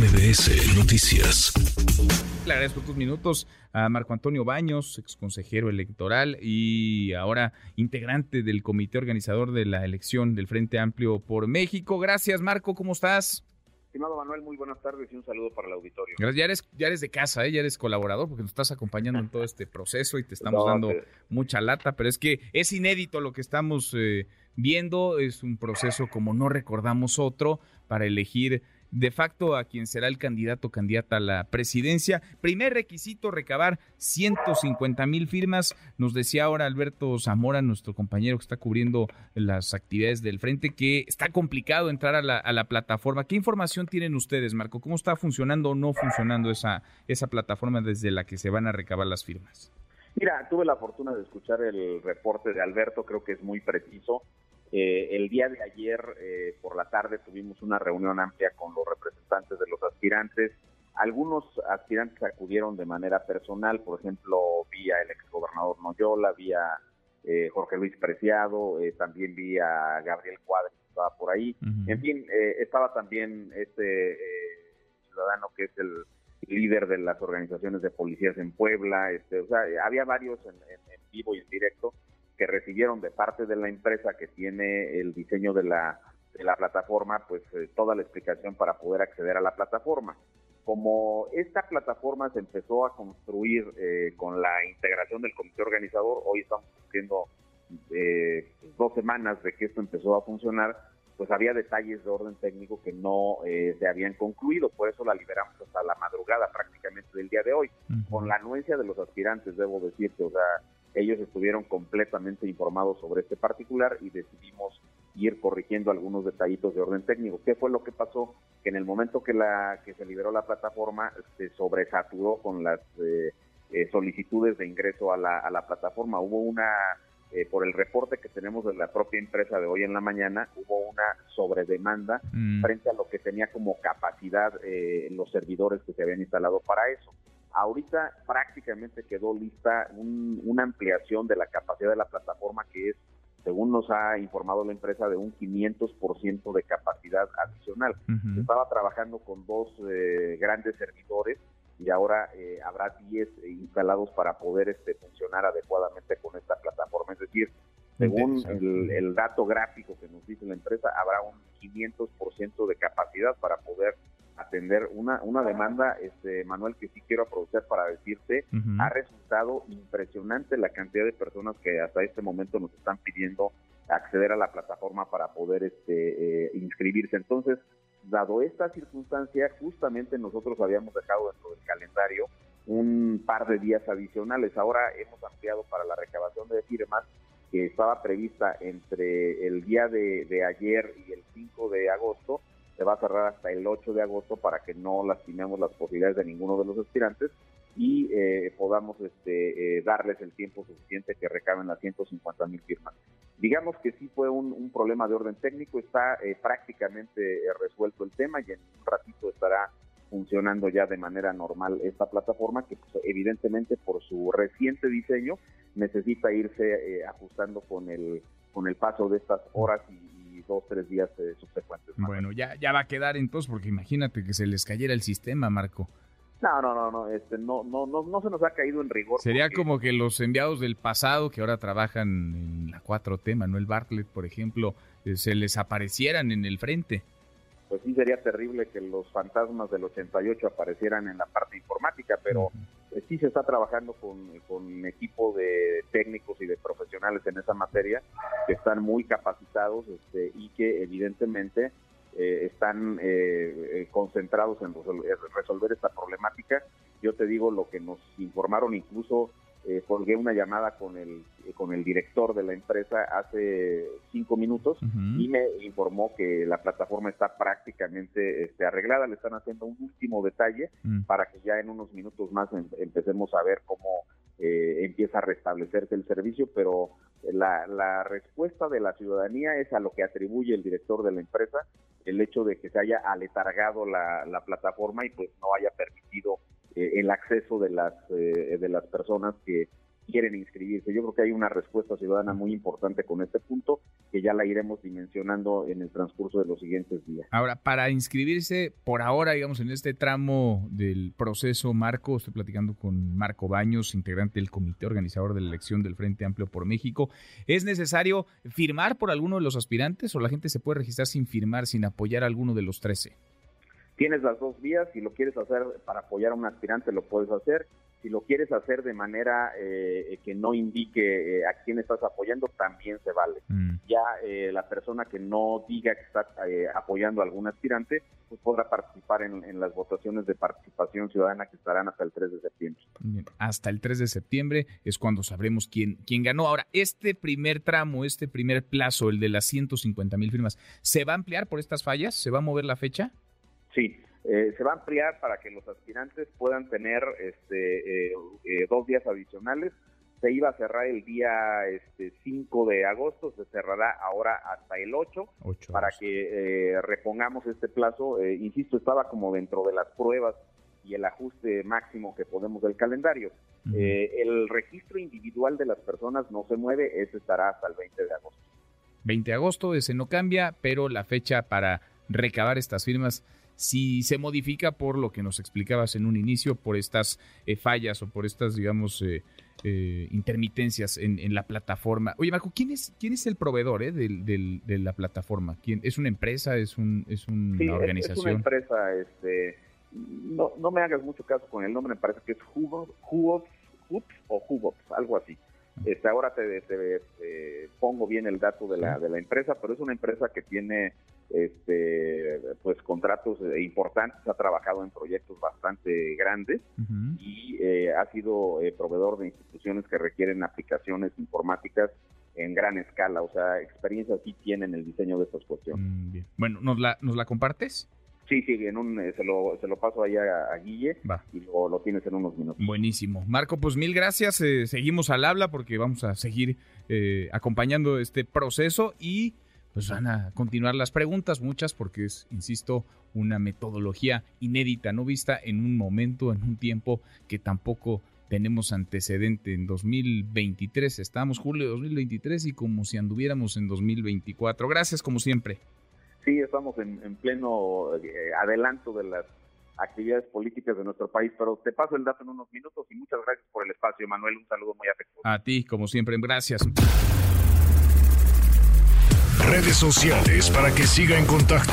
MBS Noticias. Le agradezco tus minutos a Marco Antonio Baños, ex consejero electoral y ahora integrante del comité organizador de la elección del Frente Amplio por México. Gracias, Marco, ¿cómo estás? Estimado Manuel, muy buenas tardes y un saludo para el auditorio. Gracias, ya eres, ya eres de casa, ¿eh? ya eres colaborador porque nos estás acompañando en todo este proceso y te estamos dando mucha lata, pero es que es inédito lo que estamos eh, viendo, es un proceso como no recordamos otro para elegir de facto a quien será el candidato o candidata a la presidencia. Primer requisito, recabar 150 mil firmas. Nos decía ahora Alberto Zamora, nuestro compañero que está cubriendo las actividades del frente, que está complicado entrar a la, plataforma. ¿Qué información tienen ustedes, Marco? ¿Cómo está funcionando o no funcionando esa plataforma desde la que se van a recabar las firmas? Mira, tuve la fortuna de escuchar el reporte de Alberto, creo que es muy preciso. Eh, el día de ayer eh, por la tarde tuvimos una reunión amplia con los representantes de los aspirantes. Algunos aspirantes acudieron de manera personal, por ejemplo, vía el exgobernador Noyola, vía eh, Jorge Luis Preciado, también vía Gabriel Cuadri, que estaba por ahí. En fin, estaba también este ciudadano que es el líder de las organizaciones de policías en Puebla. Este, o sea, había varios en vivo y en directo que recibieron de parte de la empresa que tiene el diseño de la, de la plataforma, pues eh, toda la explicación para poder acceder a la plataforma. Como esta plataforma se empezó a construir eh, con la integración del comité organizador, hoy estamos cumpliendo eh, dos semanas de que esto empezó a funcionar, pues había detalles de orden técnico que no se habían concluido, por eso la liberamos hasta la madrugada prácticamente del día de hoy, con la anuencia de los aspirantes, debo decirte, o sea, ellos estuvieron completamente informados sobre este particular y decidimos ir corrigiendo algunos detallitos de orden técnico. ¿Qué fue lo que pasó? Que en el momento que la que se liberó la plataforma se sobresaturó con las eh, eh, solicitudes de ingreso a la, a la plataforma. Hubo una eh, por el reporte que tenemos de la propia empresa de hoy en la mañana, hubo una sobredemanda mm. frente a lo que tenía como capacidad los servidores que se habían instalado para eso. Ahorita prácticamente quedó lista una ampliación de la capacidad de la plataforma que es, según nos ha informado la empresa, de un 500% de capacidad adicional. Estaba trabajando con dos eh, grandes servidores y ahora eh, habrá 10 instalados para poder este, funcionar adecuadamente con esta plataforma. Es decir, según el, el, dato gráfico que nos dice la empresa, habrá un 500% de capacidad para poder atender una, una demanda, este Manuel, que sí quiero aprovechar para decirte, ha resultado impresionante la cantidad de personas que hasta este momento nos están pidiendo acceder a la plataforma para poder este, eh, inscribirse. Entonces, dado esta circunstancia, justamente nosotros habíamos dejado dentro del calendario un par de días adicionales. Ahora hemos ampliado para la recabación de firmas que estaba prevista entre el día de, de ayer y el 5 de agosto se va a cerrar hasta el 8 de agosto para que no lastimemos las posibilidades de ninguno de los aspirantes y eh, podamos este, eh, darles el tiempo suficiente que recaben las 150 mil firmas. Digamos que sí fue un, problema de orden técnico, está eh, prácticamente resuelto el tema y en un ratito estará funcionando ya de manera normal esta plataforma que pues, evidentemente por su reciente diseño necesita irse ajustando con el con el paso de estas horas y, dos, tres días eh, subsecuentes. Bueno, ya, ya va a quedar entonces, porque imagínate que se les cayera el sistema, Marco. No, no, no, no, este, no, no, no, no se nos ha caído en rigor. Sería como que los enviados del pasado que ahora trabajan en la 4T, Manuel Bartlett, por ejemplo, eh, se les aparecieran en el frente pues sí sería terrible que los fantasmas del 88 aparecieran en la parte informática, pero sí se está trabajando con, con equipo de técnicos y de profesionales en esa materia que están muy capacitados este, y que evidentemente eh, están eh, concentrados en resolver esta problemática. Yo te digo lo que nos informaron incluso eh, colgué una llamada con el con el director de la empresa hace cinco minutos y me informó que la plataforma está prácticamente este, arreglada. Le están haciendo un último detalle mm. para que ya en unos minutos más em, empecemos a ver cómo eh, empieza a restablecerse el servicio, pero la, la respuesta de la ciudadanía es a lo que atribuye el director de la empresa, el hecho de que se haya aletargado la, la plataforma y pues no haya permitido eh, el acceso de las, eh, de las personas que quieren inscribirse. Yo creo que hay una respuesta ciudadana muy importante con este punto que ya la iremos dimensionando en el transcurso de los siguientes días. Ahora, para inscribirse por ahora, digamos, en este tramo del proceso, Marco, estoy platicando con Marco Baños, integrante del comité organizador de la elección del Frente Amplio por México. ¿Es necesario firmar por alguno de los aspirantes o la gente se puede registrar sin firmar, sin apoyar a alguno de los 13? Tienes las dos vías, si lo quieres hacer para apoyar a un aspirante lo puedes hacer, si lo quieres hacer de manera eh, que no indique eh, a quién estás apoyando, también se vale. Mm. Ya eh, la persona que no diga que está apoyando a algún aspirante, pues podrá participar en, las votaciones de participación ciudadana que estarán hasta el 3 de septiembre. Hasta el 3 de septiembre es cuando sabremos quién, quién ganó. Ahora, este primer tramo, este primer plazo, el de las 150 mil firmas, ¿se va a ampliar por estas fallas? ¿Se va a mover la fecha? Sí, eh, se va a ampliar para que los aspirantes puedan tener este, eh, eh, dos días adicionales. Se iba a cerrar el día este, 5 de agosto, se cerrará ahora hasta el 8, para que repongamos este plazo. insisto, estaba como dentro de las pruebas y el ajuste máximo que podemos del calendario. el registro individual de las personas no se mueve, ese estará hasta el 20 de agosto. 20 de agosto, ese no cambia, pero la fecha para recabar estas firmas si se modifica por lo que nos explicabas en un inicio, por estas eh, fallas o por estas, digamos, eh, eh, intermitencias en, la plataforma. Oye, Marco, ¿quién es, quién es el proveedor de la plataforma? ¿Quién, ¿Es una empresa? ¿Es, un, es una organización? Es, una empresa. Este, no, no me hagas mucho caso con el nombre, me parece que es Hubops, o Hubops, algo así. Este, ahora te, pongo bien el dato de la, de la empresa, pero es una empresa que tiene este, pues contratos importantes, ha trabajado en proyectos bastante grandes y eh, ha sido eh, proveedor de instituciones que requieren aplicaciones informáticas en gran escala, o sea, experiencia sí tiene en el diseño de estas cuestiones. Mm, bueno, ¿nos la, ¿nos la compartes? Sí, sí, en un, eh, se, lo, se lo paso ahí a, Guille y lo, lo, tienes en unos minutos. Buenísimo. Marco, pues mil gracias. Eh, seguimos al habla porque vamos a seguir eh, acompañando este proceso y pues van a continuar las preguntas, muchas porque es, insisto, una metodología inédita, no vista en un momento, en un tiempo que tampoco tenemos antecedente. En 2023 estamos, julio de 2023 y como si anduviéramos en 2024. Gracias como siempre sí estamos en, pleno eh, adelanto de las actividades políticas de nuestro país, pero te paso el dato en unos minutos y muchas gracias por el espacio, Manuel. Un saludo muy afectuoso. A ti, como siempre, gracias. Redes sociales para que siga en contacto: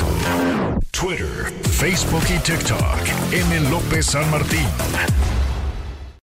Twitter, Facebook y TikTok. M. López San Martín.